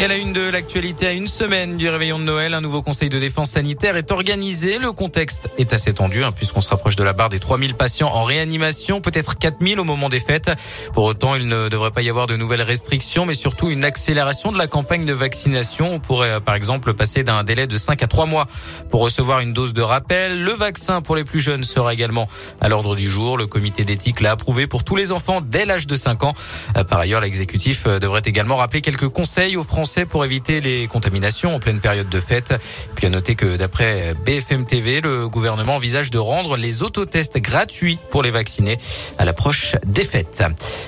Et à la une de l'actualité, à une semaine du réveillon de Noël, un nouveau conseil de défense sanitaire est organisé. Le contexte est assez tendu, hein, puisqu'on se rapproche de la barre des 3000 patients en réanimation, peut-être 4000 au moment des fêtes. Pour autant, il ne devrait pas y avoir de nouvelles restrictions, mais surtout une accélération de la campagne de vaccination. On pourrait, euh, par exemple, passer d'un délai de 5 à 3 mois pour recevoir une dose de rappel. Le vaccin pour les plus jeunes sera également à l'ordre du jour. Le comité d'éthique l'a approuvé pour tous les enfants dès l'âge de 5 ans. Euh, par ailleurs, l'exécutif euh, devrait également rappeler quelques conseils aux Français pour éviter les contaminations en pleine période de fête. Puis à noter que d'après BFM TV, le gouvernement envisage de rendre les autotests gratuits pour les vaccinés à l'approche des fêtes.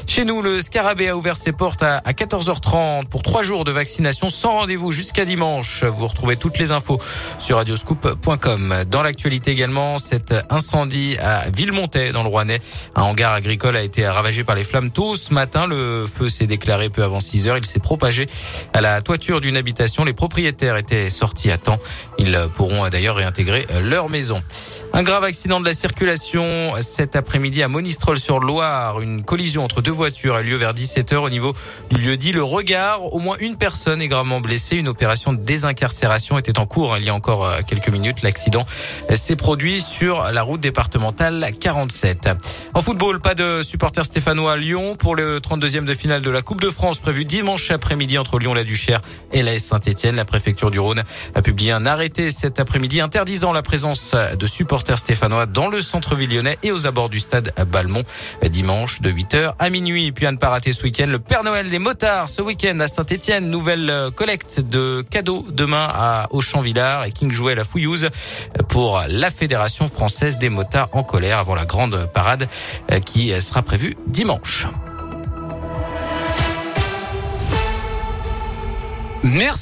Chez nous, le Scarabée a ouvert ses portes à 14h30 pour trois jours de vaccination sans rendez-vous jusqu'à dimanche. Vous retrouvez toutes les infos sur radioscoop.com. Dans l'actualité également, cet incendie à Villemontais dans le Rouennais. Un hangar agricole a été ravagé par les flammes tôt ce matin. Le feu s'est déclaré peu avant 6 heures. Il s'est propagé à la toiture d'une habitation. Les propriétaires étaient sortis à temps. Ils pourront d'ailleurs réintégrer leur maison. Un grave accident de la circulation cet après-midi à Monistrol-sur-Loire. Une collision entre deux voitures a lieu vers 17h au niveau du lieu dit Le Regard. Au moins une personne est gravement blessée. Une opération de désincarcération était en cours il y a encore euh, quelques minutes. L'accident s'est produit sur la route départementale 47. En football, pas de supporters stéphanois à Lyon pour le 32e de finale de la Coupe de France prévu dimanche après-midi entre Lyon-la-Duchère et la Saint-Etienne. La préfecture du Rhône a publié un arrêté cet après-midi interdisant la présence de supporters stéphanois dans le centre-ville lyonnais et aux abords du stade Balmont dimanche de 8h à minuit. Et puis à ne pas rater ce week-end le Père Noël des motards ce week-end à Saint-Etienne. Nouvelle euh, collecte de cadeaux demain à Auchan-Villard et King Jouet la Fouillouse pour la Fédération française des motards en colère avant la grande parade euh, qui sera prévue dimanche. Merci.